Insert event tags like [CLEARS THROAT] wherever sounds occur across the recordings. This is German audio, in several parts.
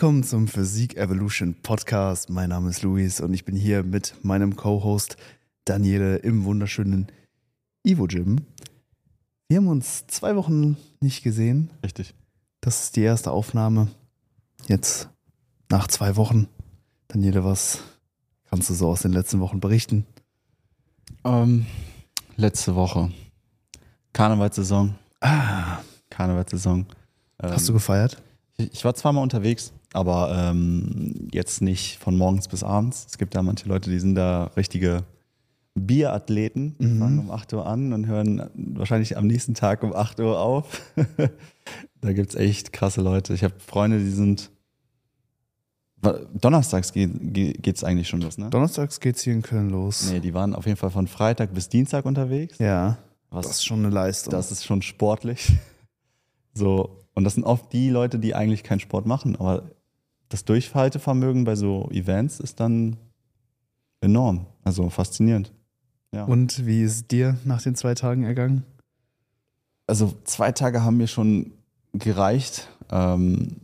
Willkommen zum Physik Evolution Podcast. Mein Name ist Luis und ich bin hier mit meinem Co-Host Daniele im wunderschönen Ivo Gym. Wir haben uns zwei Wochen nicht gesehen. Richtig. Das ist die erste Aufnahme. Jetzt nach zwei Wochen. Daniele, was kannst du so aus den letzten Wochen berichten? Ähm, letzte Woche. Karnevalssaison. Ah, Karnevalssaison. Ähm, hast du gefeiert? ich, ich war zweimal unterwegs, aber ähm, jetzt nicht von morgens bis abends. Es gibt da manche Leute, die sind da richtige Bierathleten, die Mhm. fangen um 8 Uhr an und hören wahrscheinlich am nächsten Tag um 8 Uhr auf. [LAUGHS] da gibt es echt krasse Leute. Ich habe Freunde, die sind. Donnerstags geht es eigentlich schon los, ne? Donnerstags geht's hier in Köln los. Nee, die waren auf jeden Fall von Freitag bis Dienstag unterwegs. Ja, Was das ist schon eine Leistung. das ist schon sportlich. [LAUGHS] So, und das sind oft die Leute, die eigentlich keinen Sport machen, aber das Durchhaltevermögen bei so Events ist dann enorm, also faszinierend. Ja. Und wie ist dir nach den zwei Tagen ergangen? also zwei Tage haben mir schon gereicht, ähm,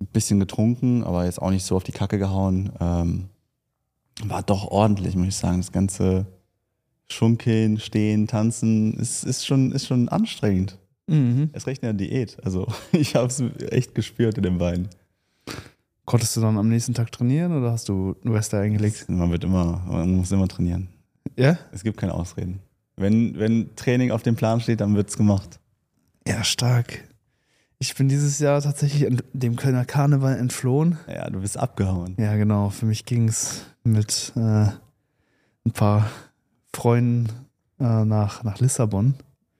ein bisschen getrunken, aber jetzt auch nicht so auf die Kacke gehauen. Ähm, war doch ordentlich, muss ich sagen. Das ganze Schunkeln, Stehen, Tanzen ist, ist, schon, ist schon anstrengend. Mhm. Es recht in der Diät. Also [LAUGHS] ich habe es echt gespürt in den Beinen. Konntest du dann am nächsten Tag trainieren oder hast du Reste eingelegt? Man wird immer, man muss immer trainieren. Ja? Es gibt keine Ausreden. Wenn, wenn Training auf dem Plan steht, dann wird's gemacht. Ja, stark. Ich bin dieses Jahr tatsächlich dem Kölner Karneval entflohen. Ja, du bist abgehauen. Ja, genau. Für mich ging es mit äh, ein paar Freunden äh, nach, nach Lissabon.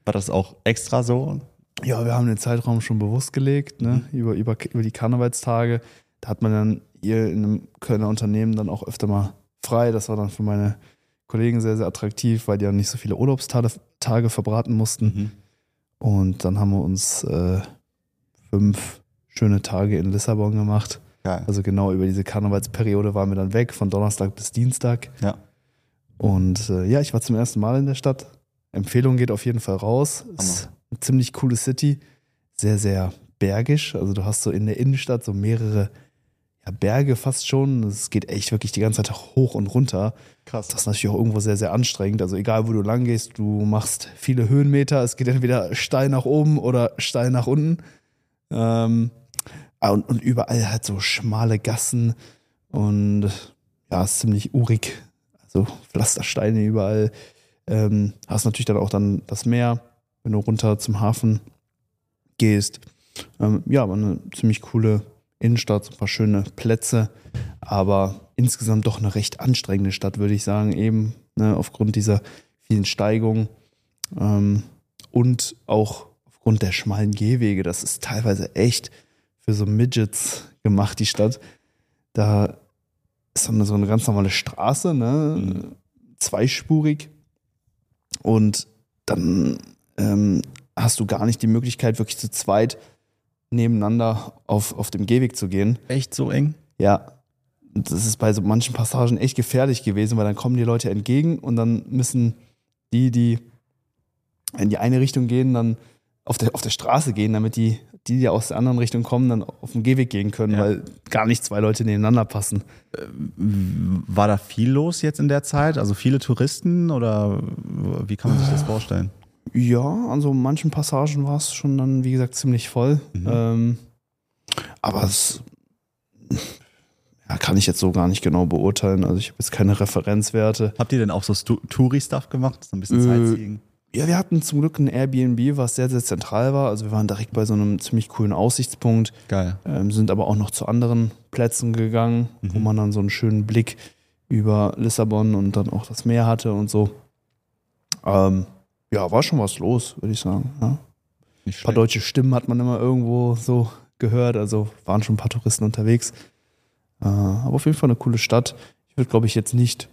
War das auch extra so? Ja, wir haben den Zeitraum schon bewusst gelegt, ne? über, über, über die Karnevalstage. Da hat man dann hier in einem Kölner Unternehmen dann auch öfter mal frei. Das war dann für meine Kollegen sehr, sehr attraktiv, weil die dann nicht so viele Urlaubstage Tage verbraten mussten. Mhm. Und dann haben wir uns äh, fünf schöne Tage in Lissabon gemacht. Geil. Also genau über diese Karnevalsperiode waren wir dann weg, von Donnerstag bis Dienstag. Ja. Und äh, ja, ich war zum ersten Mal in der Stadt. Empfehlung geht auf jeden Fall raus. Ist eine ziemlich coole City. Sehr, sehr bergisch. Also du hast so in der Innenstadt so mehrere Berge fast schon. Es geht echt wirklich die ganze Zeit hoch und runter. Krass. Das ist natürlich auch irgendwo sehr, sehr anstrengend. Also egal, wo du lang gehst, du machst viele Höhenmeter. Es geht entweder steil nach oben oder steil nach unten. Ähm, ah, und, und überall halt so schmale Gassen und ja, ist ziemlich urig. Also Pflastersteine überall. Ähm, hast natürlich dann auch dann das Meer, wenn du runter zum Hafen gehst. Ähm, ja, aber eine ziemlich coole Innenstadt, so ein paar schöne Plätze, aber insgesamt doch eine recht anstrengende Stadt, würde ich sagen, eben ne, aufgrund dieser vielen Steigungen ähm, und auch aufgrund der schmalen Gehwege. Das ist teilweise echt für so Midgets gemacht, die Stadt. Da ist so eine, so eine ganz normale Straße, ne? Mhm. zweispurig und dann ähm, hast du gar nicht die Möglichkeit, wirklich zu zweit nebeneinander auf, auf dem Gehweg zu gehen. Echt so eng? Ja, das ist bei so manchen Passagen echt gefährlich gewesen, weil dann kommen die Leute entgegen und dann müssen die, die in die eine Richtung gehen, dann auf der, auf der Straße gehen, damit die, die, die aus der anderen Richtung kommen, dann auf den Gehweg gehen können, Ja. weil gar nicht zwei Leute nebeneinander passen. War da viel los jetzt in der Zeit? Also viele Touristen oder wie kann man sich das vorstellen? Ja, an so manchen Passagen war es schon dann, wie gesagt, ziemlich voll. Mhm. Ähm, aber es ja, kann ich jetzt so gar nicht genau beurteilen. Also ich habe jetzt keine Referenzwerte. Habt ihr denn auch so Stu- Touri-Stuff gemacht? So ein bisschen Äh, Sightseeing? Ja, wir hatten zum Glück ein Airbnb, was sehr, sehr zentral war. Also wir waren direkt bei so einem ziemlich coolen Aussichtspunkt, Geil. ähm, sind aber auch noch zu anderen Plätzen gegangen, wo Mhm. man dann so einen schönen Blick über Lissabon und dann auch das Meer hatte und so. Ähm, ja, war schon was los, würde ich sagen. Ja. Ein paar deutsche Stimmen hat man immer irgendwo so gehört, also waren schon ein paar Touristen unterwegs. Äh, aber auf jeden Fall eine coole Stadt. Ich würde, glaube ich, jetzt nicht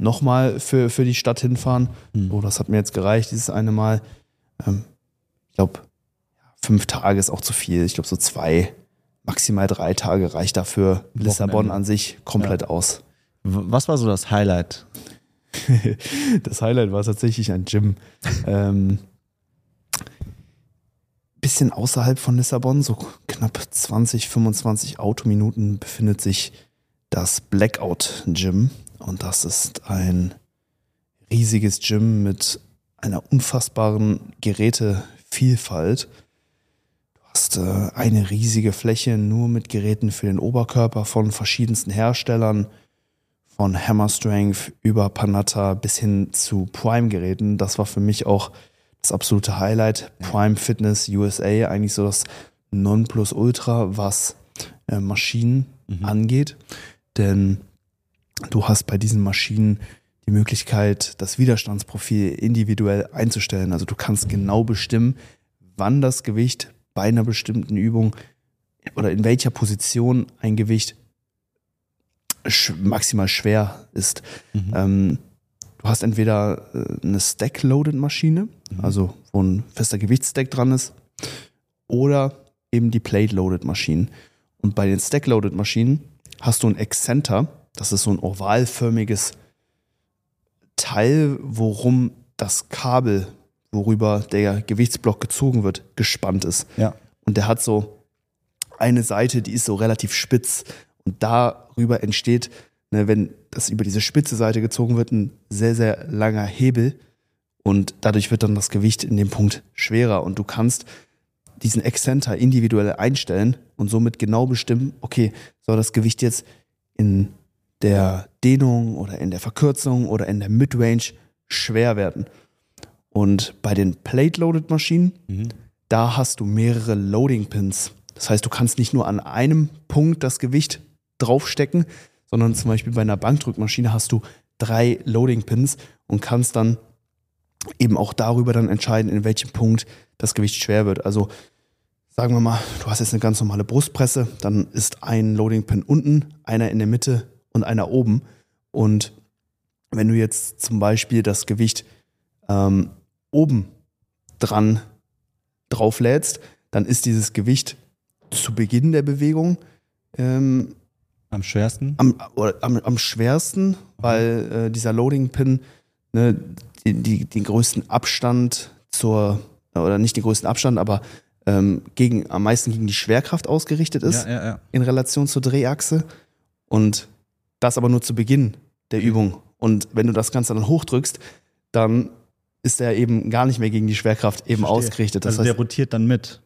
nochmal für, für die Stadt hinfahren. Hm. So, das hat mir jetzt gereicht, dieses eine Mal. Ähm, ich glaube, fünf Tage ist auch zu viel. Ich glaube, so zwei, maximal drei Tage reicht dafür Lissabon Wochenende. an sich komplett aus. W- Was war so das Highlight? [LAUGHS] das Highlight war tatsächlich ein Gym. ähm, bisschen außerhalb von Lissabon, so knapp knapp 20, 25 Autominuten befindet sich das Blackout Gym. Und das ist ein riesiges Gym mit einer unfassbaren Gerätevielfalt. Du hast äh, eine riesige Fläche nur mit Geräten für den Oberkörper von verschiedensten Herstellern, von Hammer Strength über Panatta bis hin zu Prime-Geräten. Das war für mich auch das absolute Highlight. Prime Fitness USA, eigentlich so das Nonplusultra, was äh, Maschinen mhm. angeht. Denn du hast bei diesen Maschinen die Möglichkeit, das Widerstandsprofil individuell einzustellen. Also du kannst genau bestimmen, wann das Gewicht bei einer bestimmten Übung oder in welcher Position ein Gewicht maximal schwer ist. Mhm. Ähm, du hast entweder äh, eine Stack-Loaded-Maschine, mhm. also wo ein fester Gewichtsstack dran ist, oder eben die Plate-Loaded-Maschinen. Und bei den Stack-Loaded-Maschinen hast du ein Excenter, das ist so ein ovalförmiges Teil, worum das Kabel, worüber der Gewichtsblock gezogen wird, gespannt ist. Ja. Und der hat so eine Seite, die ist so relativ spitz. Und darüber entsteht, ne, wenn das über diese spitze Seite gezogen wird, ein sehr, sehr langer Hebel. Und dadurch wird dann das Gewicht in dem Punkt schwerer. Und du kannst diesen Excenter individuell einstellen und somit genau bestimmen, okay, soll das Gewicht jetzt in der Dehnung oder in der Verkürzung oder in der Midrange schwer werden. Und bei den Plate-Loaded-Maschinen, mhm. da hast du mehrere Loading-Pins. Das heißt, du kannst nicht nur an einem Punkt das Gewicht draufstecken, sondern zum Beispiel bei einer Bankdrückmaschine hast du drei Loading-Pins und kannst dann eben auch darüber dann entscheiden, in welchem Punkt das Gewicht schwer wird. Also sagen wir mal, du hast jetzt eine ganz normale Brustpresse, dann ist ein Loading-Pin unten, einer in der Mitte und einer oben. Und wenn du jetzt zum Beispiel das Gewicht ähm, oben dran drauflädst, dann ist dieses Gewicht zu Beginn der Bewegung ähm, am schwersten? Am, am, am schwersten, weil äh, dieser Loading-Pin ne, die, die, den größten Abstand zur, oder nicht den größten Abstand, aber ähm, gegen, am meisten gegen die Schwerkraft ausgerichtet ist, ja, ja, ja. in Relation zur Drehachse. Und das aber nur zu Beginn der Übung. Und wenn du das Ganze dann hochdrückst, dann ist er eben gar nicht mehr gegen die Schwerkraft eben Verstehe. ausgerichtet. Das also heißt, der rotiert dann mit.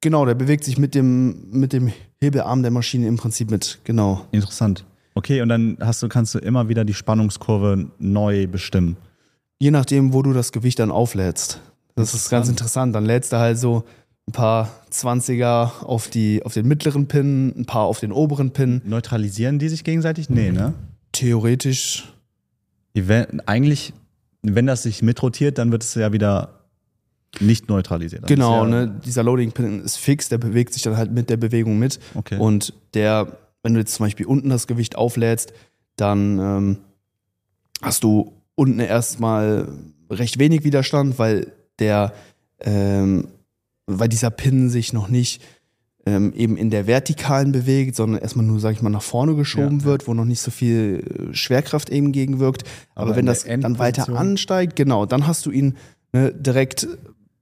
Genau, der bewegt sich mit dem, mit dem Hebelarm der Maschine im Prinzip mit. Genau. Interessant. Okay, und dann hast du, kannst du immer wieder die Spannungskurve neu bestimmen. Je nachdem, wo du das Gewicht dann auflädst. Das ist ganz interessant. Dann lädst du halt so ein paar 20er auf, die, auf den mittleren Pin, ein paar auf den oberen Pin. Neutralisieren die sich gegenseitig? Nee, ne? Theoretisch. Wenn, eigentlich, wenn das sich mitrotiert, dann wird es ja wieder nicht neutralisiert. Genau, ja ne? dieser Loading-Pin ist fix, der bewegt sich dann halt mit der Bewegung mit. Okay. Und der, wenn du jetzt zum Beispiel unten das Gewicht auflädst, dann ähm, hast du unten erstmal recht wenig Widerstand, weil der ähm, weil dieser Pin sich noch nicht ähm, eben in der Vertikalen bewegt, sondern erstmal nur, sag ich mal, nach vorne geschoben ja, wird, wo noch nicht so viel äh, Schwerkraft eben gegenwirkt. Aber, Aber wenn das dann weiter ansteigt, genau, dann hast du ihn ne, direkt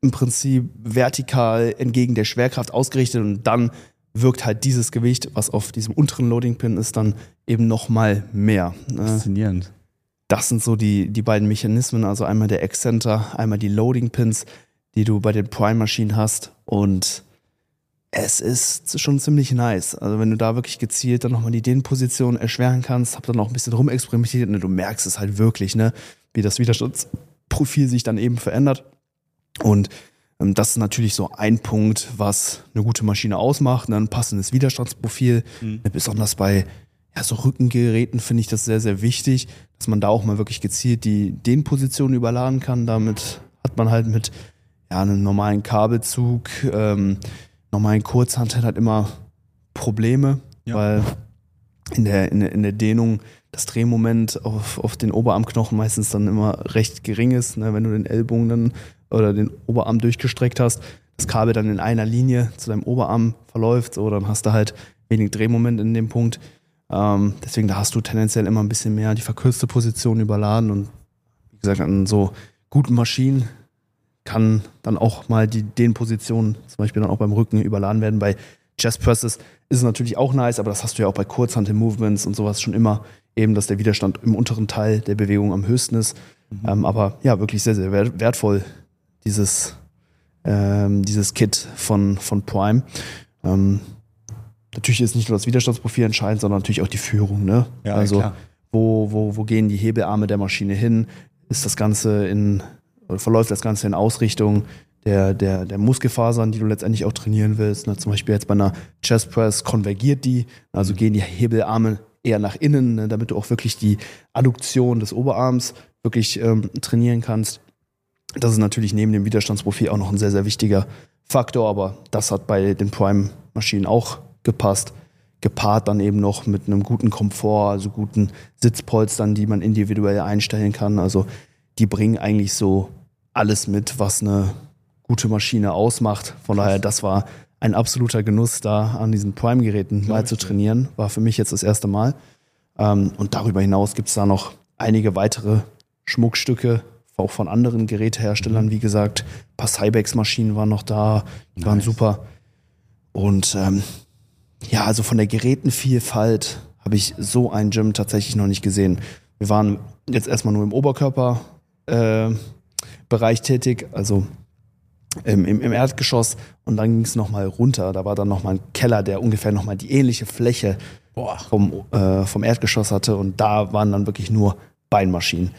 im Prinzip vertikal entgegen der Schwerkraft ausgerichtet und dann wirkt halt dieses Gewicht, was auf diesem unteren Loading-Pin ist, dann eben nochmal mehr. Ne? Faszinierend. Das sind so die, die beiden Mechanismen, also einmal der Excenter, einmal die Loading-Pins die du bei den Prime-Maschinen hast. Und es ist schon ziemlich nice. Also wenn du da wirklich gezielt dann nochmal die Dehnposition erschweren kannst, hab dann auch ein bisschen rumexperimentiert und du merkst es halt wirklich, ne, wie das Widerstandsprofil sich dann eben verändert. Und ähm, das ist natürlich so ein Punkt, was eine gute Maschine ausmacht, ne, ein passendes Widerstandsprofil. Mhm. Besonders bei ja, so Rückengeräten finde ich das sehr, sehr wichtig, dass man da auch mal wirklich gezielt die Dehnposition überladen kann. Damit hat man halt mit ja, einen normalen Kabelzug, ähm, normalen Kurzhantel hat immer Probleme, ja. weil in der, in, der, in der Dehnung das Drehmoment auf, auf den Oberarmknochen meistens dann immer recht gering ist. Ne? Wenn du den Ellbogen dann oder den Oberarm durchgestreckt hast, das Kabel dann in einer Linie zu deinem Oberarm verläuft, so, dann hast du halt wenig Drehmoment in dem Punkt. Ähm, deswegen, da hast du tendenziell immer ein bisschen mehr die verkürzte Position überladen und wie gesagt, an so guten Maschinen kann dann auch mal die den Positionen zum Beispiel dann auch beim Rücken überladen werden. Bei Chest Presses ist es natürlich auch nice, aber das hast du ja auch bei Kurzhantel-Movements und sowas schon immer, eben, dass der Widerstand im unteren Teil der Bewegung am höchsten ist. Mhm. Ähm, aber ja, wirklich sehr, sehr wertvoll, dieses, ähm, dieses Kit von, von Prime. Ähm, natürlich ist nicht nur das Widerstandsprofil entscheidend, sondern natürlich auch die Führung. Ne? Ja, also, klar. Wo, wo, wo gehen die Hebelarme der Maschine hin? Ist das Ganze in, oder verläuft das Ganze in Ausrichtung der, der, der Muskelfasern, die du letztendlich auch trainieren willst? Ne? Zum Beispiel jetzt bei einer Chest Press konvergiert die, also gehen die Hebelarme eher nach innen, ne? damit du auch wirklich die Adduktion des Oberarms wirklich ähm, trainieren kannst. Das ist natürlich neben dem Widerstandsprofil auch noch ein sehr, sehr wichtiger Faktor, aber das hat bei den Prime-Maschinen auch gepasst. Gepaart dann eben noch mit einem guten Komfort, also guten Sitzpolstern, die man individuell einstellen kann. Also die bringen eigentlich so alles mit, was eine gute Maschine ausmacht. Von daher, das war ein absoluter Genuss, da an diesen Prime-Geräten mal zu trainieren. War für mich jetzt das erste Mal. Ähm, und darüber hinaus gibt es da noch einige weitere Schmuckstücke, auch von anderen Geräteherstellern, mhm. wie gesagt. Ein paar Cybex-Maschinen waren noch da, die nice. waren super. Und ähm, ja, also von der Gerätenvielfalt habe ich so ein Gym tatsächlich noch nicht gesehen. Wir waren jetzt erstmal nur im Oberkörperbereich äh, tätig, also im, im, im Erdgeschoss und dann ging es nochmal runter. Da war dann nochmal ein Keller, der ungefähr nochmal die ähnliche Fläche vom, äh, vom Erdgeschoss hatte und da waren dann wirklich nur Beinmaschinen.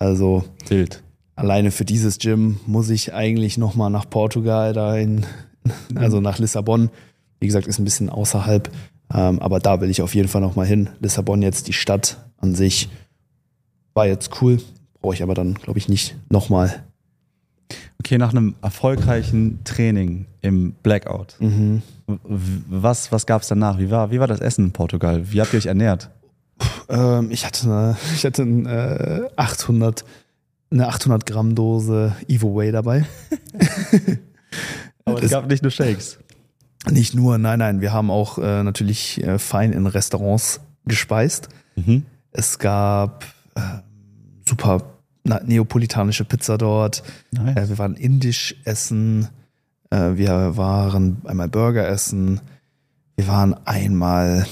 Also Wild. alleine für dieses Gym muss ich eigentlich nochmal nach Portugal, dahin, also nach Lissabon. Wie gesagt, ist ein bisschen außerhalb, ähm, aber da will ich auf jeden Fall nochmal hin. Lissabon jetzt, die Stadt an sich, war jetzt cool, brauche ich aber dann, glaube ich, nicht nochmal. Okay, nach einem erfolgreichen Training im Blackout, mhm. was, was gab es danach? Wie war, wie war das Essen in Portugal? Wie habt ihr euch ernährt? Ähm, ich hatte eine, [LAUGHS] ich hatte äh, 800, eine 800 Gramm Dose Evo Way dabei. [LAUGHS] Aber es gab nicht nur Shakes. Nicht nur, nein, nein. Wir haben auch äh, natürlich äh, fein in Restaurants gespeist. Mhm. Es gab äh, super neapolitanische Pizza dort. Nice. Äh, wir waren indisch essen. Äh, wir waren einmal Burger essen. Wir waren einmal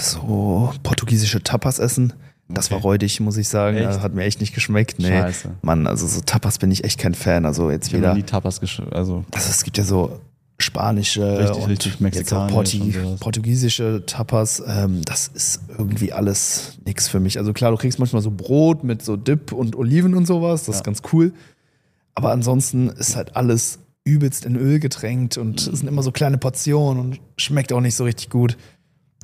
so portugiesische Tapas essen. Das okay. war räudig, muss ich sagen. Echt? Hat mir echt nicht geschmeckt. Nee. Scheiße. Mann, also so Tapas bin ich echt kein Fan. Also jetzt ich wieder. nie Tapas also. also es gibt ja so spanische richtig, und richtig mexikanisch Porti portugiesische Tapas. Ähm, das ist irgendwie alles nichts für mich. Also klar, du kriegst manchmal so Brot mit so Dip und Oliven und sowas. Das ja. ist ganz cool. Aber ansonsten ist halt alles übelst in Öl getränkt und es sind immer so kleine Portionen und schmeckt auch nicht so richtig gut.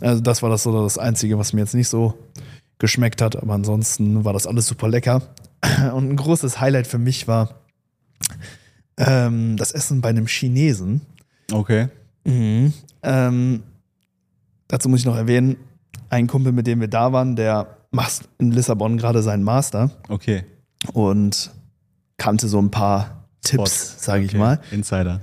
Also das war das so das Einzige, was mir jetzt nicht so geschmeckt hat, aber ansonsten war das alles super lecker. [CLEARS THROAT] Und ein großes Highlight für mich war ähm, das Essen bei einem Chinesen. Okay. Mhm. Ähm, dazu muss ich noch erwähnen, ein Kumpel, mit dem wir da waren, der macht in Lissabon gerade seinen Master. Okay. Und kannte so ein paar Tipps, sage ich okay. mal. Insider.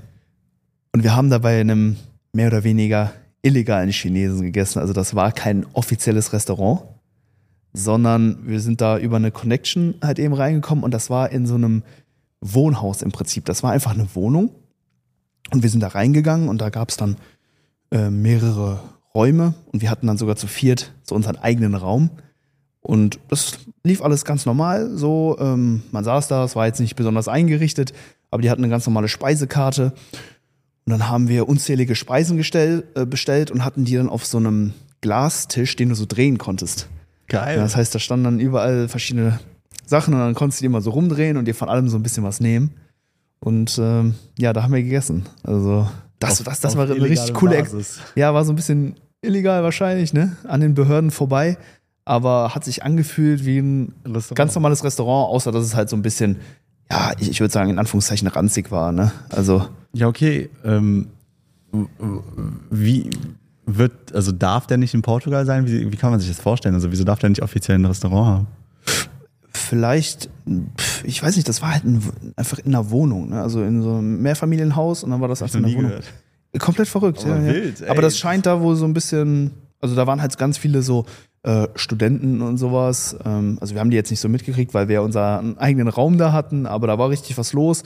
Und wir haben da bei einem mehr oder weniger illegalen Chinesen gegessen. Also das war kein offizielles Restaurant, sondern wir sind da über eine Connection halt eben reingekommen und das war in so einem Wohnhaus im Prinzip. Das war einfach eine Wohnung und wir sind da reingegangen und da gab es dann äh, mehrere Räume und wir hatten dann sogar zu viert so unseren eigenen Raum. Und das lief alles ganz normal. So, ähm, man saß da, es war jetzt nicht besonders eingerichtet, aber die hatten eine ganz normale Speisekarte. Und dann haben wir unzählige Speisen gestell, äh, bestellt und hatten die dann auf so einem Glastisch, den du so drehen konntest. Geil. Ja, das heißt, da standen dann überall verschiedene Sachen und dann konntest du die immer so rumdrehen und dir von allem so ein bisschen was nehmen. Und ähm, ja, da haben wir gegessen. Also das, auf, das, das war eine richtig coole Basis. Ja, war so ein bisschen illegal wahrscheinlich, ne? An den Behörden vorbei. Aber hat sich angefühlt wie ein Restaurant. ganz normales Restaurant, außer dass es halt so ein bisschen, ja, ich, ich würde sagen, in Anführungszeichen ranzig war, ne? Also. Ja, okay. Ähm, wie wird, also darf der nicht in Portugal sein? Wie, wie kann man sich das vorstellen? Also wieso darf der nicht offiziell ein Restaurant haben? Vielleicht, ich weiß nicht, das war halt ein, einfach in einer Wohnung, ne? also in so einem Mehrfamilienhaus und dann war das einfach in einer Wohnung. Gehört. Komplett verrückt, Aber ja. Wild, ja. Aber das scheint da wohl so ein bisschen, also da waren halt ganz viele so äh, Studenten und sowas. Ähm, also wir haben die jetzt nicht so mitgekriegt, weil wir unseren eigenen Raum da hatten, aber da war richtig was los.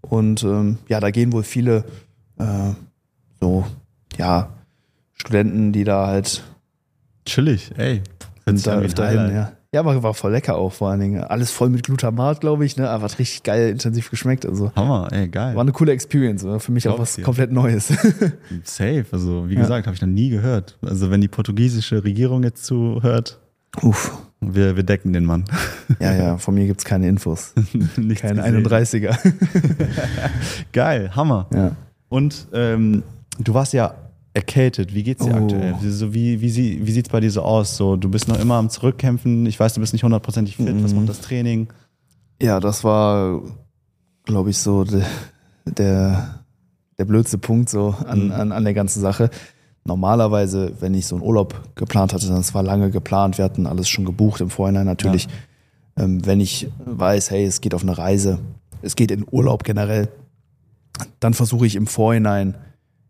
Und ähm, ja, da gehen wohl viele äh, so, ja, Studenten, die da halt Chillig, ey. Sind da öfter hin, ja. Ja, aber war voll lecker auch vor allen Dingen. Alles voll mit Glutamat, glaube ich, ne? Aber hat richtig geil intensiv geschmeckt. Also Hammer, ey, geil. war eine coole Experience, oder? für mich auch was dir. komplett Neues. [LAUGHS] Safe, also wie Ja. gesagt, habe ich noch nie gehört. Also wenn die portugiesische Regierung jetzt zuhört, Uff. wir, wir decken den Mann. [LAUGHS] Ja, ja, von mir gibt's keine Infos. [LAUGHS] Nichts Keine gesehen. 31er. Geil, Hammer. Ja. Und ähm, du warst ja erkältet. Wie geht's dir Oh. aktuell? Wie, so, wie, wie, sie- wie sieht's bei dir so aus? So, du bist noch immer am Zurückkämpfen. Ich weiß, du bist nicht hundertprozentig fit. Was Mhm. macht das Training? Ja, das war, glaube ich, so de, der, der blödste Punkt so an, Mhm. an, an der ganzen Sache. Normalerweise, wenn ich so einen Urlaub geplant hatte, dann es war lange geplant, wir hatten alles schon gebucht im Vorhinein natürlich. Ähm, wenn ich weiß, hey, es geht auf eine Reise, es geht in Urlaub generell, dann versuche ich im Vorhinein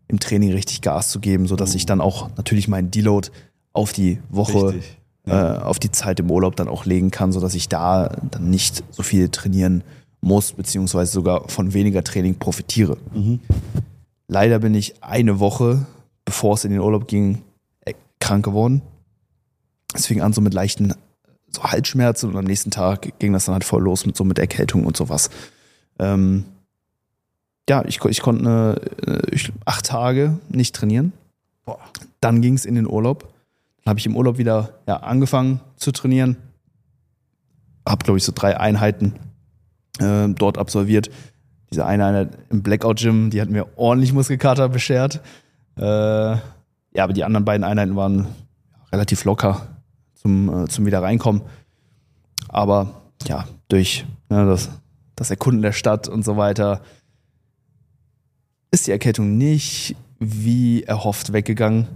im Training richtig Gas zu geben, sodass ich dann auch natürlich meinen Deload auf die Woche Richtig. äh, auf die Zeit im Urlaub dann auch legen kann, sodass ich da dann nicht so viel trainieren muss, beziehungsweise sogar von weniger Training profitiere. Mhm. Leider bin ich eine Woche, bevor es in den Urlaub ging, äh, krank geworden. Es fing an so mit leichten so Halsschmerzen und am nächsten Tag ging das dann halt voll los mit so mit Erkältung und sowas. Ähm, ja, ich, ich konnte äh, acht Tage nicht trainieren. Boah. Dann ging es in den Urlaub. Dann habe ich im Urlaub wieder ja, angefangen zu trainieren. Habe, glaube ich, so drei Einheiten äh, dort absolviert. Diese eine Einheit im Blackout-Gym, die hat mir ordentlich Muskelkater beschert. Äh, ja, aber die anderen beiden Einheiten waren relativ locker zum, äh, zum wieder reinkommen. Aber ja, durch ne, das, das Erkunden der Stadt und so weiter ist die Erkältung nicht wie erhofft weggegangen.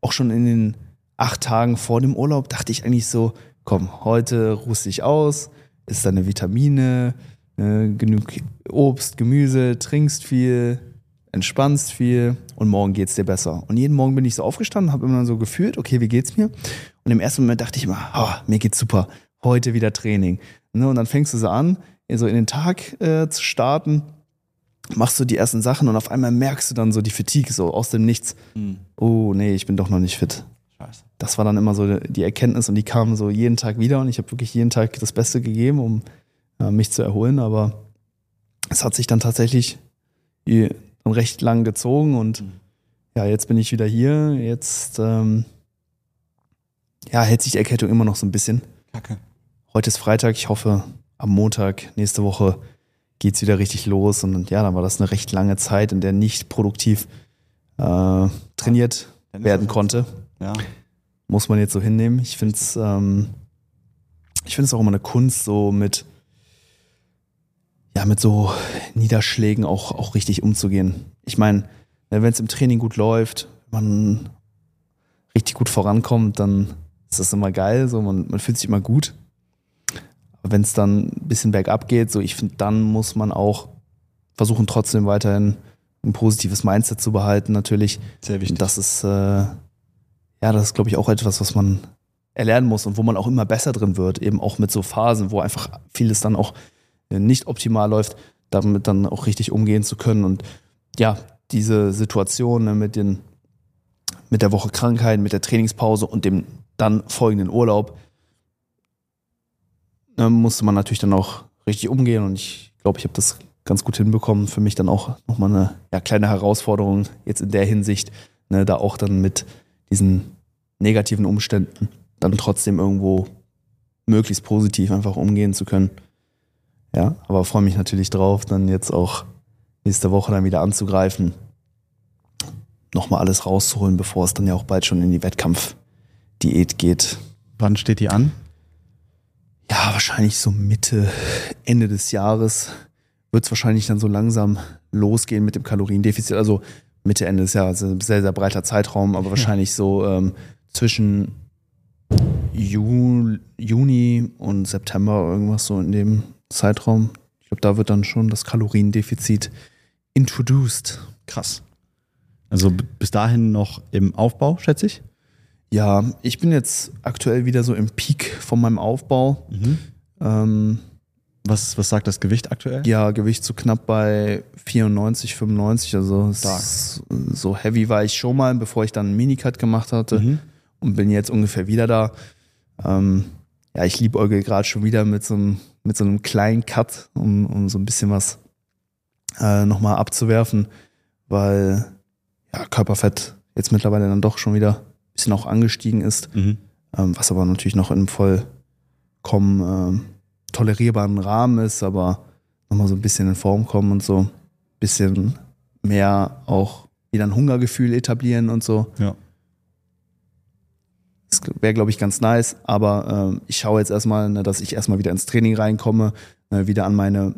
Auch schon in den acht Tagen vor dem Urlaub dachte ich eigentlich so, komm, heute ruhst dich aus, isst deine Vitamine, äh, genug Obst, Gemüse, trinkst viel, entspannst viel und morgen geht's dir besser. Und jeden Morgen bin ich so aufgestanden, habe immer so gefühlt, okay, wie geht's mir? Und im ersten Moment dachte ich immer, ah, mir geht's super, heute wieder Training. Ne, und dann fängst du so an, so in den Tag äh, zu starten, machst du die ersten Sachen und auf einmal merkst du dann so die Fatigue so aus dem Nichts. Mhm. Oh nee, ich bin doch noch nicht fit. Scheiße. Das war dann immer so die Erkenntnis und die kam so jeden Tag wieder und ich habe wirklich jeden Tag das Beste gegeben, um äh, mich zu erholen, aber es hat sich dann tatsächlich dann recht lang gezogen und Mhm. ja, jetzt bin ich wieder hier. Jetzt ähm, ja, hält sich die Erkältung immer noch so ein bisschen. Kacke. Heute ist Freitag, ich hoffe, am Montag, nächste Woche geht's wieder richtig los. Und ja, dann war das eine recht lange Zeit, in der nicht produktiv äh, trainiert ist werden konnte. Ja. Muss man jetzt so hinnehmen. Ich finde es ähm, ich es auch immer eine Kunst, so mit ja, mit so Niederschlägen auch, auch richtig umzugehen. Ich meine, wenn es im Training gut läuft, man richtig gut vorankommt, dann ist das immer geil, so man, man fühlt sich immer gut. Wenn es dann ein bisschen bergab geht, so ich finde, dann muss man auch versuchen, trotzdem weiterhin ein positives Mindset zu behalten, natürlich. Sehr wichtig. Und das ist, äh, ja, das ist, glaube ich, auch etwas, was man erlernen muss und wo man auch immer besser drin wird, eben auch mit so Phasen, wo einfach vieles dann auch äh, nicht optimal läuft, damit dann auch richtig umgehen zu können. Und ja, diese Situation ne, mit, den, mit der Woche Krankheit, mit der Trainingspause und dem dann folgenden Urlaub, ne, musste man natürlich dann auch richtig umgehen. Und ich glaube, ich habe das ganz gut hinbekommen. Für mich dann auch nochmal eine ja, kleine Herausforderung jetzt in der Hinsicht, ne, da auch dann mit diesen negativen Umständen dann trotzdem irgendwo möglichst positiv einfach umgehen zu können. Ja, aber freue mich natürlich drauf, dann jetzt auch nächste Woche dann wieder anzugreifen, nochmal alles rauszuholen, bevor es dann ja auch bald schon in die Wettkampfdiät geht. Wann steht die an? Ja, wahrscheinlich so Mitte, Ende des Jahres wird es wahrscheinlich dann so langsam losgehen mit dem Kaloriendefizit. Also Mitte, Ende des Jahres, also ein sehr, sehr breiter Zeitraum, aber wahrscheinlich so ähm, zwischen Ju Juni und September irgendwas so in dem Zeitraum. Ich glaube, da wird dann schon das Kaloriendefizit introduced. Krass. Also bis dahin noch im Aufbau, schätze ich. Ja, ich bin jetzt aktuell wieder so im Peak von meinem Aufbau. Ähm, Was, was sagt das Gewicht aktuell? Ja, Gewicht so knapp bei 94, 95. Also so heavy war ich schon mal, bevor ich dann einen Minicut gemacht hatte Mhm. und bin jetzt ungefähr wieder da. Ähm, ja, ich liebäugel gerade schon wieder mit so einem, mit so einem kleinen Cut, um, um so ein bisschen was äh, nochmal abzuwerfen, weil ja, Körperfett jetzt mittlerweile dann doch schon wieder bisschen auch angestiegen ist, Mhm. ähm, was aber natürlich noch in einem vollkommen ähm, tolerierbaren Rahmen ist, aber nochmal so ein bisschen in Form kommen und so ein bisschen mehr auch wieder ein Hungergefühl etablieren und so. Ja. Das wäre, glaube ich, ganz nice, aber ähm, ich schaue jetzt erstmal, ne, dass ich erstmal wieder ins Training reinkomme, ne, wieder an meine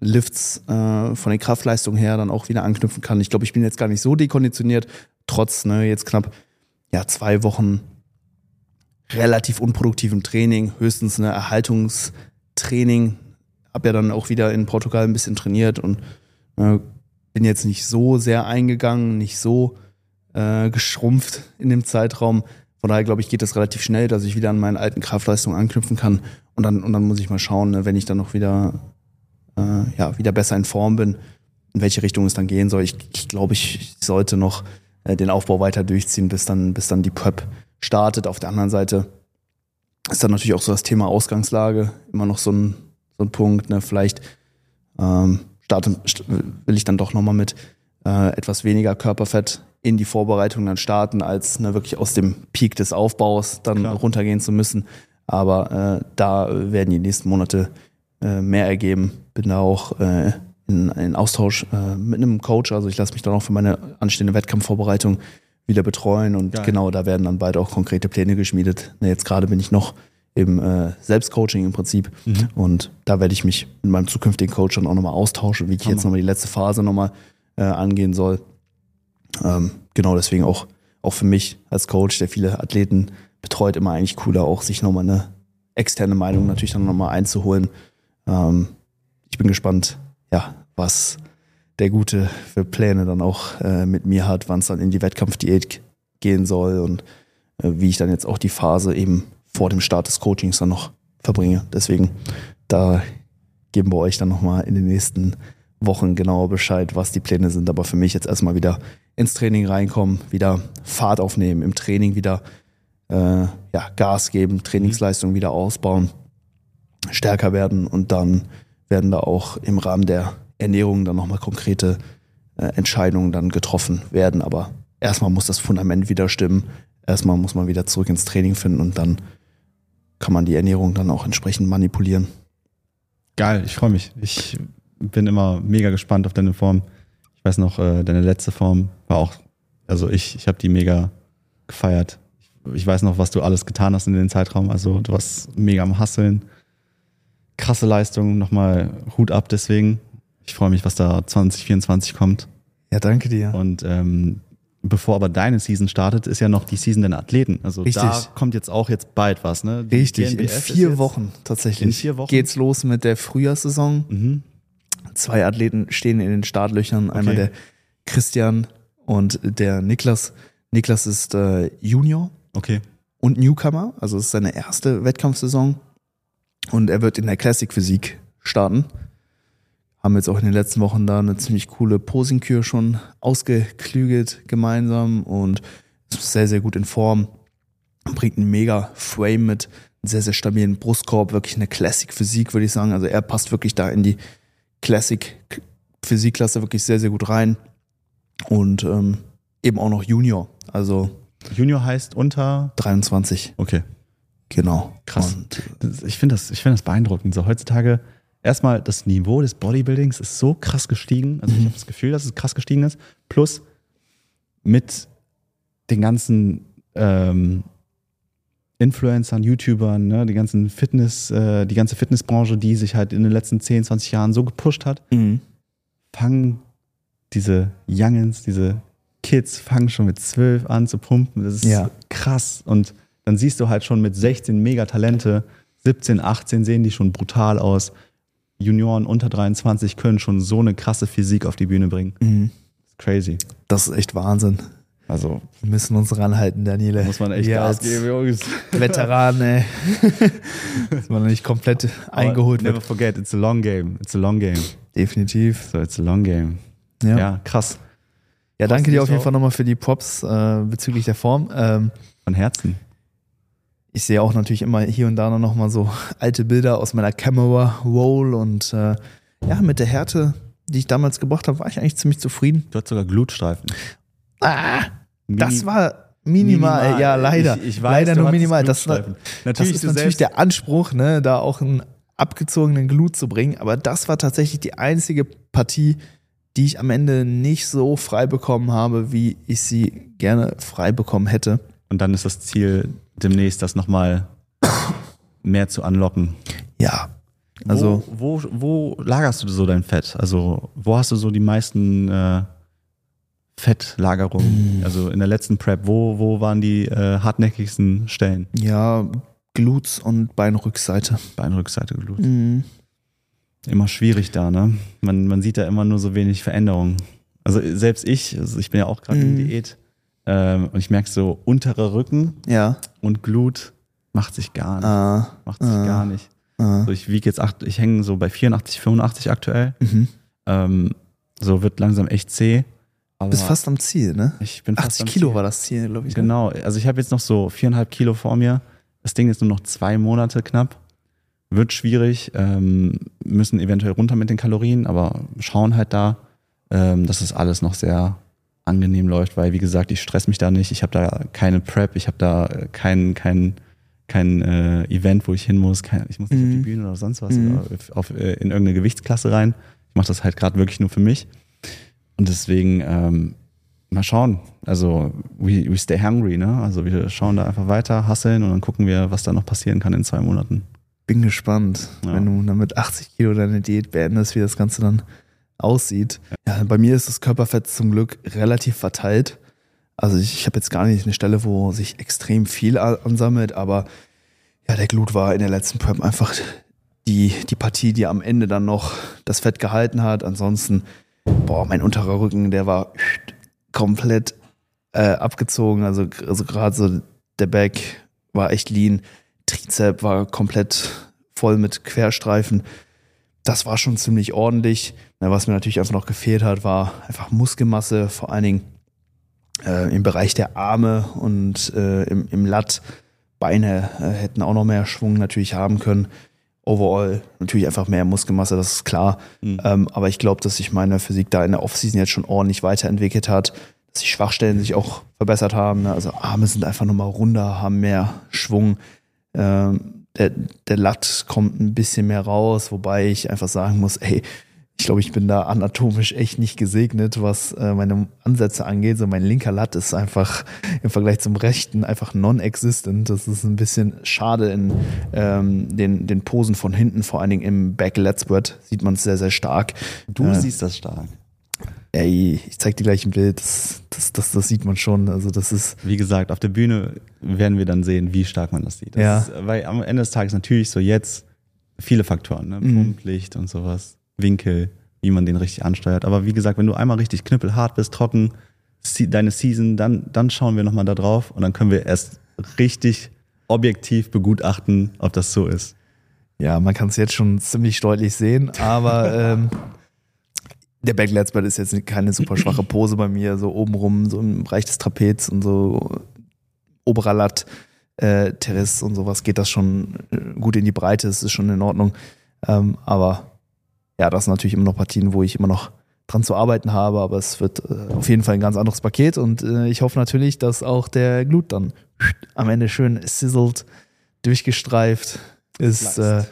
Lifts äh, von den Kraftleistungen her dann auch wieder anknüpfen kann. Ich glaube, ich bin jetzt gar nicht so dekonditioniert, trotz ne, jetzt knapp ja, zwei Wochen relativ unproduktivem Training, höchstens eine Erhaltungstraining. Hab ja dann auch wieder in Portugal ein bisschen trainiert und äh, bin jetzt nicht so sehr eingegangen, nicht so äh, geschrumpft in dem Zeitraum. Von daher glaube ich, geht das relativ schnell, dass ich wieder an meine alten Kraftleistungen anknüpfen kann. Und dann, und dann muss ich mal schauen, ne, wenn ich dann noch wieder, äh, ja, wieder besser in Form bin, in welche Richtung es dann gehen soll. Ich, ich glaube, ich sollte noch äh, den Aufbau weiter durchziehen, bis dann, bis dann die Prep startet. Auf der anderen Seite ist dann natürlich auch so das Thema Ausgangslage immer noch so ein, so ein Punkt. Ne? Vielleicht ähm, starte, st- will ich dann doch nochmal mit äh, etwas weniger Körperfett in die Vorbereitung dann starten, als ne, wirklich aus dem Peak des Aufbaus dann Klar. runtergehen zu müssen. Aber äh, da werden die nächsten Monate äh, mehr ergeben. Bin da auch äh, in, in Austausch äh, mit einem Coach. Also ich lasse mich dann auch für meine anstehende Wettkampfvorbereitung wieder betreuen und Geil. genau da werden dann bald auch konkrete Pläne geschmiedet. Ne, jetzt gerade bin ich noch im äh, Selbstcoaching im Prinzip Mhm. und da werde ich mich mit meinem zukünftigen Coach dann auch nochmal austauschen, wie ich jetzt Hammer. nochmal die letzte Phase nochmal äh, angehen soll. Ähm, genau deswegen auch, auch für mich als Coach, der viele Athleten betreut, immer eigentlich cooler, auch sich nochmal eine externe Meinung natürlich dann nochmal einzuholen. Ähm, ich bin gespannt, ja, was der Gute für Pläne dann auch äh, mit mir hat, wann es dann in die Wettkampfdiät gehen soll und äh, wie ich dann jetzt auch die Phase eben vor dem Start des Coachings dann noch verbringe. Deswegen, da geben wir euch dann nochmal in den nächsten Wochen genauer Bescheid, was die Pläne sind. Aber für mich jetzt erstmal wieder ins Training reinkommen, wieder Fahrt aufnehmen, im Training wieder äh, ja, Gas geben, Trainingsleistung wieder ausbauen, stärker werden und dann werden da auch im Rahmen der Ernährung dann nochmal konkrete äh, Entscheidungen dann getroffen werden. Aber erstmal muss das Fundament wieder stimmen. Erstmal muss man wieder zurück ins Training finden und dann kann man die Ernährung dann auch entsprechend manipulieren. Geil, ich freue mich. Ich bin immer mega gespannt auf deine Form. Ich weiß noch, äh, deine letzte Form war auch, also ich, ich habe die mega gefeiert. Ich, ich weiß noch, was du alles getan hast in dem Zeitraum. Also du warst mega am Hasseln. Krasse Leistung, nochmal Hut ab deswegen. Ich freue mich, was da 2024 kommt. Ja, danke dir. Und ähm, bevor aber deine Season startet, ist ja noch die Season der Athleten. Also da Richtig. kommt jetzt auch jetzt bald was, ne? Die Richtig, in vier Wochen tatsächlich. In vier Wochen? geht's los mit der Frühjahrssaison. Mhm. Zwei Athleten stehen in den Startlöchern. Einmal Okay. der Christian und der Niklas. Niklas ist äh, Junior Okay. und Newcomer, also es ist seine erste Wettkampfsaison. Und er wird in der Classic Physik starten. Haben jetzt auch in den letzten Wochen da eine ziemlich coole Posingkür schon ausgeklügelt gemeinsam und ist sehr, sehr gut in Form. Bringt einen mega Frame mit, einen sehr, sehr stabilen Brustkorb, wirklich eine Classic Physik, würde ich sagen. Also er passt wirklich da in die Classic Physikklasse wirklich sehr, sehr gut rein. Und ähm, eben auch noch Junior, also Junior heißt unter. 23. Okay. Genau. Krass. Und, Das, ich finde das, ich finde das beeindruckend. So heutzutage erstmal das Niveau des Bodybuildings ist so krass gestiegen. Also ich habe das Gefühl, dass es krass gestiegen ist. Plus mit den ganzen ähm, Influencern, YouTubern, ne, die ganzen Fitness, äh, die ganze Fitnessbranche, die sich halt in den letzten 10, 20 Jahren so gepusht hat, mhm. fangen diese Youngins, diese Kids fangen schon mit 12 an zu pumpen. Das ist Ja. krass. Und dann siehst du halt schon mit 16 mega Talente, 17, 18 sehen die schon brutal aus. Junioren unter 23 können schon so eine krasse Physik auf die Bühne bringen. Mhm. Crazy. Das ist echt Wahnsinn. Also Wir müssen uns ranhalten, Daniele. muss man echt Gas geben, Jungs. [LAUGHS] Veteran, ey. [LAUGHS] Dass man nicht komplett eingeholt never wird. forget, it's a long game. It's a long game. Definitiv. So, it's a long game. Ja, Ja, krass. ja danke dir auf jeden? Fall nochmal für die Props äh, bezüglich der Form. Ähm, Von Herzen. Ich sehe auch natürlich immer hier und da noch mal so [LAUGHS] alte Bilder aus meiner Camera Roll und äh, ja, mit der Härte, die ich damals gebracht habe, war ich eigentlich ziemlich zufrieden. Du hast sogar Glutstreifen. Ah, das Mini- war minimal, ja, leider. Ich, ich weiß, leider nur minimal. Das, das natürlich, ist du natürlich der Anspruch, ne, da auch einen abgezogenen Glut zu bringen. Aber das war tatsächlich die einzige Partie, die ich am Ende nicht so frei bekommen habe, wie ich sie gerne frei bekommen hätte. Und dann ist das Ziel, demnächst das nochmal mehr zu unlocken. Ja, also wo, wo, wo lagerst du so dein Fett? Also, wo hast du so die meisten äh, Fettlagerungen? Also in der letzten Prep, wo, wo waren die äh, hartnäckigsten Stellen? ja, Glutes und Beinrückseite. Beinrückseite Glut. Mhm. Immer schwierig da, ne? Man, man sieht da immer nur so wenig Veränderungen. Also selbst ich, also ich bin ja auch gerade in Mhm. Diät ähm, und ich merke so, unterer Rücken Ja. und Glut macht sich gar nicht. Ah, Macht sich ah. gar nicht. ah. So, ich wiege jetzt acht, ich hänge so bei 84, 85 aktuell. Mhm. Ähm, so wird langsam echt zäh. Aber Bist fast am Ziel, ne? ich bin fast 80 am Kilo Ziel. war das Ziel, glaube ich. ne? Genau, also ich habe jetzt noch so viereinhalb Kilo vor mir. Das Ding ist nur noch zwei Monate knapp. Wird schwierig, ähm, müssen eventuell runter mit den Kalorien, aber schauen halt da, ähm, dass es alles noch sehr angenehm läuft, weil wie gesagt, ich stress mich da nicht, ich habe da keine Prep, ich habe da kein, kein, kein äh, Event, wo ich hin muss, kein, ich muss nicht auf die Mhm. Bühne oder sonst was Mhm. oder auf, äh, in irgendeine Gewichtsklasse rein. Ich mache das halt gerade wirklich nur für mich. Und deswegen ähm, mal schauen. Also we, we stay hungry, ne? Also wir schauen da einfach weiter, hasseln und dann gucken wir, was da noch passieren kann in zwei Monaten. Bin gespannt, Ja. wenn du dann mit 80 Kilo deine Diät beendest, wie das Ganze dann aussieht. Ja, bei mir ist das Körperfett zum Glück relativ verteilt. Also ich, ich habe jetzt gar nicht eine Stelle, wo sich extrem viel ansammelt, aber ja, der Glut war in der letzten Prep einfach die, die Partie, die am Ende dann noch das Fett gehalten hat. Ansonsten, boah, mein unterer Rücken, der war komplett äh, abgezogen. Also, also gerade so der Back war echt lean. Trizep war komplett voll mit Querstreifen. Das war schon ziemlich ordentlich. Was mir natürlich einfach noch gefehlt hat, war einfach Muskelmasse, vor allen Dingen äh, im Bereich der Arme und äh, im, im Latt. Beine äh, hätten auch noch mehr Schwung natürlich haben können. Overall natürlich einfach mehr Muskelmasse, das ist klar. Mhm. Ähm, aber ich glaube, dass sich meine Physik da in der Offseason jetzt schon ordentlich weiterentwickelt hat, dass die Schwachstellen sich auch verbessert haben. Ne? Also Arme sind einfach nochmal runder, haben mehr Schwung. Ähm, der, der Latt kommt ein bisschen mehr raus, wobei ich einfach sagen muss, ey, ich glaube, ich bin da anatomisch echt nicht gesegnet, was äh, meine Ansätze angeht. So mein linker Latt ist einfach im Vergleich zum rechten einfach non-existent. Das ist ein bisschen schade in ähm, den, den Posen von hinten, vor allen Dingen im Back Lat Spread sieht man es sehr, sehr stark. Du Äh, siehst das stark. Ey, ich zeig dir gleich ein Bild, das, das, das, das sieht man schon. Also das ist, Wie gesagt, auf der Bühne werden wir dann sehen, wie stark man das sieht. Das Ja. ist, weil am Ende des Tages natürlich so jetzt viele Faktoren, ne? Mhm. Pumplicht und sowas, Winkel, wie man den richtig ansteuert. Aber wie gesagt, wenn du einmal richtig knüppelhart bist, trocken, deine Season, dann, dann schauen wir nochmal da drauf und dann können wir erst richtig objektiv begutachten, ob das so ist. ja, man kann es jetzt schon ziemlich deutlich sehen, aber [LAUGHS] ähm, der Back Lat Spread ist jetzt keine super schwache Pose bei mir, so obenrum, so im Bereich des Trapez und so oberer Lat, äh, Terrace und sowas geht das schon äh, gut in die Breite, es ist schon in Ordnung. Ähm, aber ja, das sind natürlich immer noch Partien, wo ich immer noch dran zu arbeiten habe, aber es wird äh, auf jeden Fall ein ganz anderes Paket und äh, ich hoffe natürlich, dass auch der Glut dann am Ende schön sizzelt, durchgestreift ist. Äh,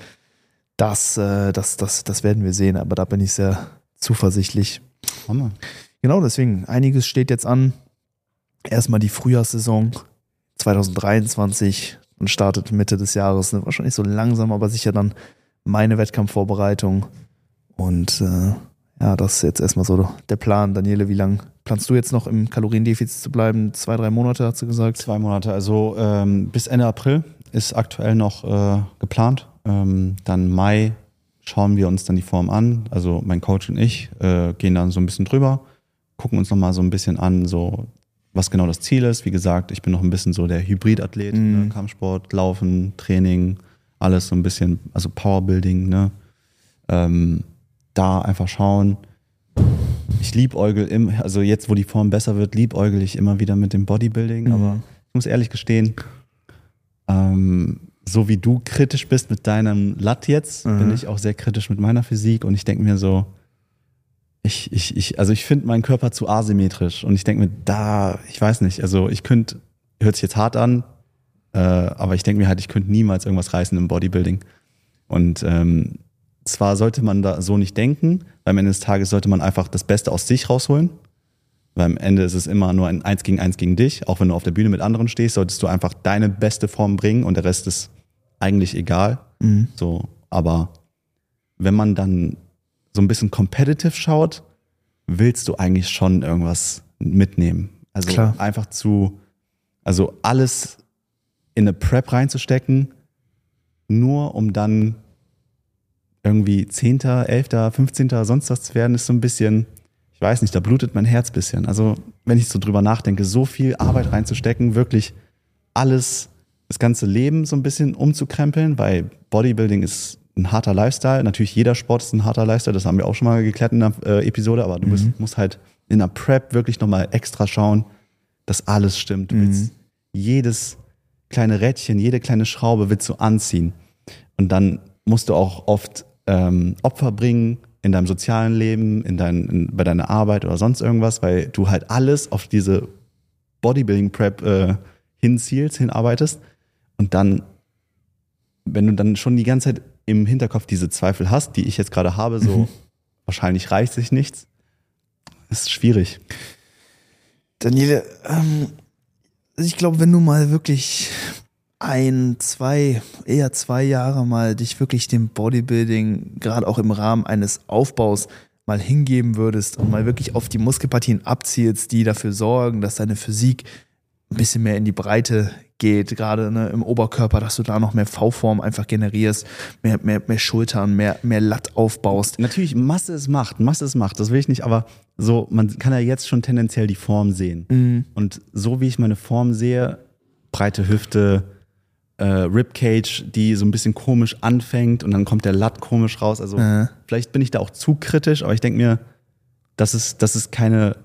das, äh, das, das, das werden wir sehen, aber da bin ich sehr zuversichtlich. Hammer. Genau, deswegen, einiges steht jetzt an. Erstmal die Frühjahrssaison 2023 und startet Mitte des Jahres. Ne? Wahrscheinlich so langsam, aber sicher dann meine Wettkampfvorbereitung. Und äh, ja, das ist jetzt erstmal so der Plan. Daniele, wie lange planst du jetzt noch im Kaloriendefizit zu bleiben? Zwei, drei Monate, hast du gesagt? Zwei Monate, also ähm, bis Ende April ist aktuell noch äh, geplant. Ähm, dann Mai schauen wir uns dann die Form an. Also mein Coach und ich äh, gehen dann so ein bisschen drüber, gucken uns nochmal so ein bisschen an, so was genau das Ziel ist. Wie gesagt, ich bin noch ein bisschen so der Hybridathlet, Mhm. ne? Kampfsport, Laufen, Training, alles so ein bisschen, also Powerbuilding, ne? Ähm, da einfach schauen. Ich liebäugel im, also jetzt, wo die Form besser wird, liebäugel ich immer wieder mit dem Bodybuilding, Mhm. aber ich muss ehrlich gestehen, ähm, so wie du kritisch bist mit deinem Latt jetzt, Mhm. bin ich auch sehr kritisch mit meiner Physik und ich denke mir so, ich, ich, ich, also ich finde meinen Körper zu asymmetrisch und ich denke mir, da, ich weiß nicht, also ich könnte, hört sich jetzt hart an, äh, aber ich denke mir halt, ich könnte niemals irgendwas reißen im Bodybuilding. Und ähm, zwar sollte man da so nicht denken, weil am Ende des Tages sollte man einfach das Beste aus sich rausholen. Weil am Ende ist es immer nur ein Eins gegen Eins gegen dich. Auch wenn du auf der Bühne mit anderen stehst, solltest du einfach deine beste Form bringen und der Rest ist eigentlich egal. Mhm. So, aber wenn man dann so ein bisschen competitive schaut, willst du eigentlich schon irgendwas mitnehmen. Also Klar. einfach zu, also alles in eine Prep reinzustecken, nur um dann irgendwie Zehnter, Elfter, Fünfzehnter, sonst was zu werden, ist so ein bisschen, ich weiß nicht, da blutet mein Herz ein bisschen. Also wenn ich so drüber nachdenke, so viel Arbeit reinzustecken, wirklich alles, das ganze Leben so ein bisschen umzukrempeln, weil Bodybuilding ist ein harter Lifestyle. Natürlich jeder Sport ist ein harter Lifestyle, das haben wir auch schon mal geklärt in der äh, Episode, aber du musst, musst halt in der Prep wirklich nochmal extra schauen, dass alles stimmt. Du willst jedes kleine Rädchen, jede kleine Schraube willst du anziehen. Und dann musst du auch oft ähm, Opfer bringen in deinem sozialen Leben, in dein, in, bei deiner Arbeit oder sonst irgendwas, weil du halt alles auf diese Bodybuilding-Prep äh, hinzielst, hinarbeitest. Und dann, wenn du dann schon die ganze Zeit im Hinterkopf diese Zweifel hast, die ich jetzt gerade habe, so wahrscheinlich reicht sich nichts, ist schwierig. Daniele, ähm, also ich glaube, wenn du mal wirklich ein, zwei, eher zwei Jahre mal dich wirklich dem Bodybuilding, gerade auch im Rahmen eines Aufbaus, mal hingeben würdest und mal wirklich auf die Muskelpartien abzielst, die dafür sorgen, dass deine Physik ein bisschen mehr in die Breite geht, gerade ne, im Oberkörper, dass du da noch mehr V-Form einfach generierst, mehr, mehr, mehr Schultern, mehr, mehr Latt aufbaust. Natürlich, Masse ist Macht, Masse ist Macht, das will ich nicht, aber so, man kann ja jetzt schon tendenziell die Form sehen. Mhm. Und so wie ich meine Form sehe, breite Hüfte, äh, Ribcage, die so ein bisschen komisch anfängt und dann kommt der Latt komisch raus. Also Äh. vielleicht bin ich da auch zu kritisch, aber ich denke mir, das ist, das ist keine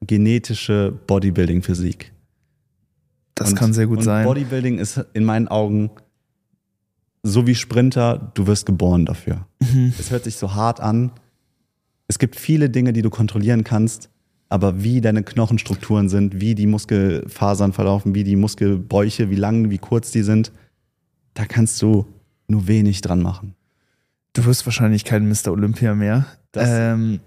genetische Bodybuilding-Physik. Das Und- kann sehr gut und sein. Bodybuilding ist in meinen Augen so wie Sprinter, du wirst geboren dafür. Mhm. Es hört sich so hart an. Es gibt viele Dinge, die du kontrollieren kannst, aber wie deine Knochenstrukturen sind, wie die Muskelfasern verlaufen, wie die Muskelbäuche, wie lang, wie kurz die sind, da kannst du nur wenig dran machen. Du wirst wahrscheinlich kein Mr. Olympia mehr. Das- ähm,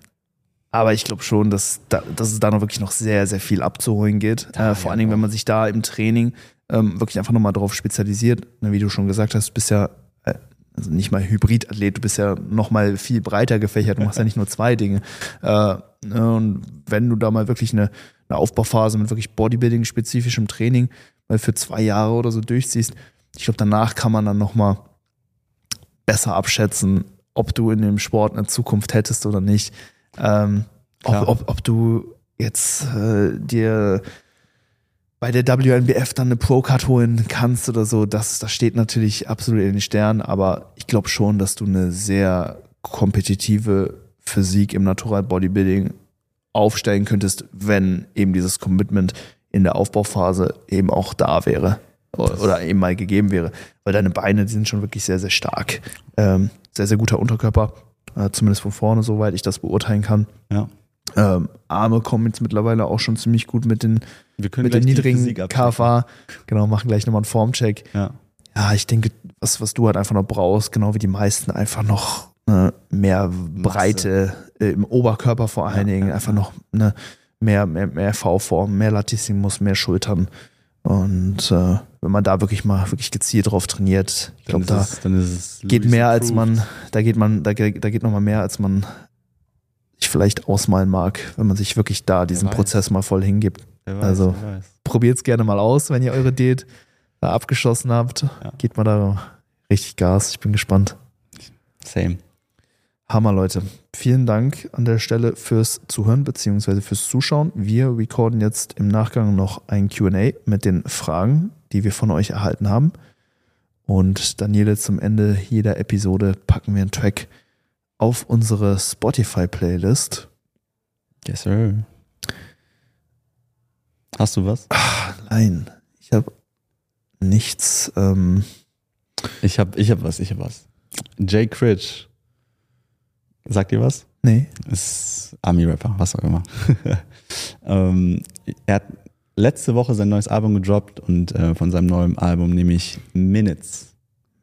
aber ich glaube schon, dass, da, dass es da noch wirklich noch sehr, sehr viel abzuholen geht. Da, äh, vor ja, allen Dingen, wenn man sich da im Training ähm, wirklich einfach nochmal drauf spezialisiert. Ne, wie du schon gesagt hast, du bist ja äh, also nicht mal Hybridathlet, du bist ja nochmal viel breiter gefächert. Du machst ja nicht nur zwei Dinge. [LAUGHS] Äh, ne, und wenn du da mal wirklich eine, eine Aufbauphase mit wirklich Bodybuilding-spezifischem Training mal für zwei Jahre oder so durchziehst, ich glaube, danach kann man dann nochmal besser abschätzen, ob du in dem Sport eine Zukunft hättest oder nicht. Ähm, ob, ob, ob du jetzt äh, dir bei der WNBF dann eine Pro-Card holen kannst oder so, das, das steht natürlich absolut in den Sternen, aber ich glaube schon, dass du eine sehr kompetitive Physik im Natural Bodybuilding aufstellen könntest, wenn eben dieses Commitment in der Aufbauphase eben auch da wäre oder oder eben mal gegeben wäre, weil deine Beine, die sind schon wirklich sehr, sehr stark. Ähm, sehr, sehr guter Unterkörper, äh, zumindest von vorne, soweit ich das beurteilen kann. Ja. Ähm, Arme kommen jetzt mittlerweile auch schon ziemlich gut mit den, mit den niedrigen. KFA. Genau, machen gleich nochmal einen Formcheck. Ja. Ja, ich denke, was, was du halt einfach noch brauchst, genau wie die meisten, einfach noch äh, mehr Breite äh, im Oberkörper vor allen Ja, Dingen, ja, einfach noch ne, mehr, mehr, mehr V-Form, mehr Latissimus, mehr Schultern. Und äh, wenn man da wirklich mal wirklich gezielt drauf trainiert, ich glaube, da es- geht Louis mehr als approved. man, da geht man, da, geht- da geht noch mal mehr, als man sich vielleicht ausmalen mag, wenn man sich wirklich da diesen. Prozess mal voll hingibt. Wer weiß, also-. Probiert es gerne mal aus, wenn ihr eure Diät da abgeschlossen habt. Ja. Geht mal da richtig Gas. Ich bin gespannt. Same. Hammer, Leute. Vielen Dank an der Stelle fürs Zuhören bzw. fürs Zuschauen. Wir recorden jetzt im Nachgang noch ein QA mit den Fragen, die wir von euch erhalten haben. Und Daniele, zum Ende jeder Episode packen wir einen Track auf unsere Spotify-Playlist. Yes, sir. Hast du was? Nein, ich habe nichts. Ähm, Ich hab, ich hab was, ich hab was. Jay Critch. Sagt ihr was? nee. Ist Army-Rapper, was auch immer. [LAUGHS] ähm, er hat letzte Woche sein neues Album gedroppt und äh, von seinem neuen Album nehme ich Minutes.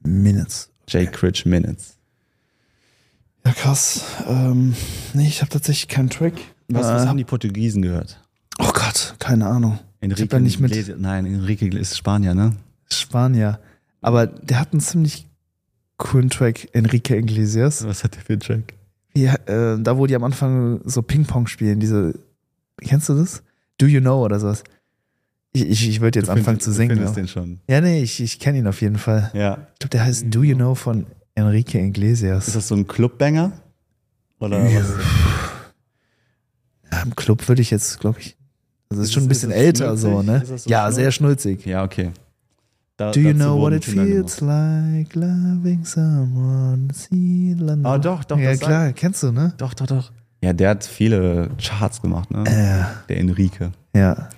Minutes. Jay Critch Minutes. Ja, krass. Ähm, nee, ich habe tatsächlich keinen Track. Was, was Äh, haben die Portugiesen gehört? Oh Gott, keine Ahnung. Enrique hab da nicht mit- Iglesias- Nein, Enrique ist Spanier, ne? Spanier. Aber der hat einen ziemlich coolen Track, Enrique Iglesias. Was hat der für einen Track? Ja, äh, da, wo die am Anfang so Ping-Pong spielen, diese. Kennst du das? Do you know oder sowas? Ich, ich, ich würde jetzt Du anfangen findest- zu Du singen. findest Ja, den schon. ja nee, ich, ich kenne ihn auf jeden Fall. Ja. Ich glaube, der heißt Do You Know von Enrique Iglesias. Ist das so ein Clubbanger? Oder Ja. was? Ja, Im Club würde ich jetzt, glaube ich. Das ist Ist schon ein bisschen ist älter so, schnulzig? ne? Ist das so ja, schnulzig? sehr schnulzig. Ja, okay. Da, Do you know what it feels like loving someone? Ah, doch, doch, Ja, klar, kennst du, ne? Doch, doch, doch. Ja, der hat viele Charts gemacht, ne? Äh, Der Enrique. ja.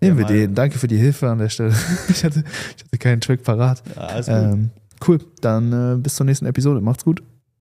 Ihr Nehmen wir mal- den. Danke für die Hilfe an der Stelle. [LAUGHS] Ich hatte, ich hatte keinen Track parat. Ja. Ähm, cool. Dann äh, bis zur nächsten Episode. Macht's gut.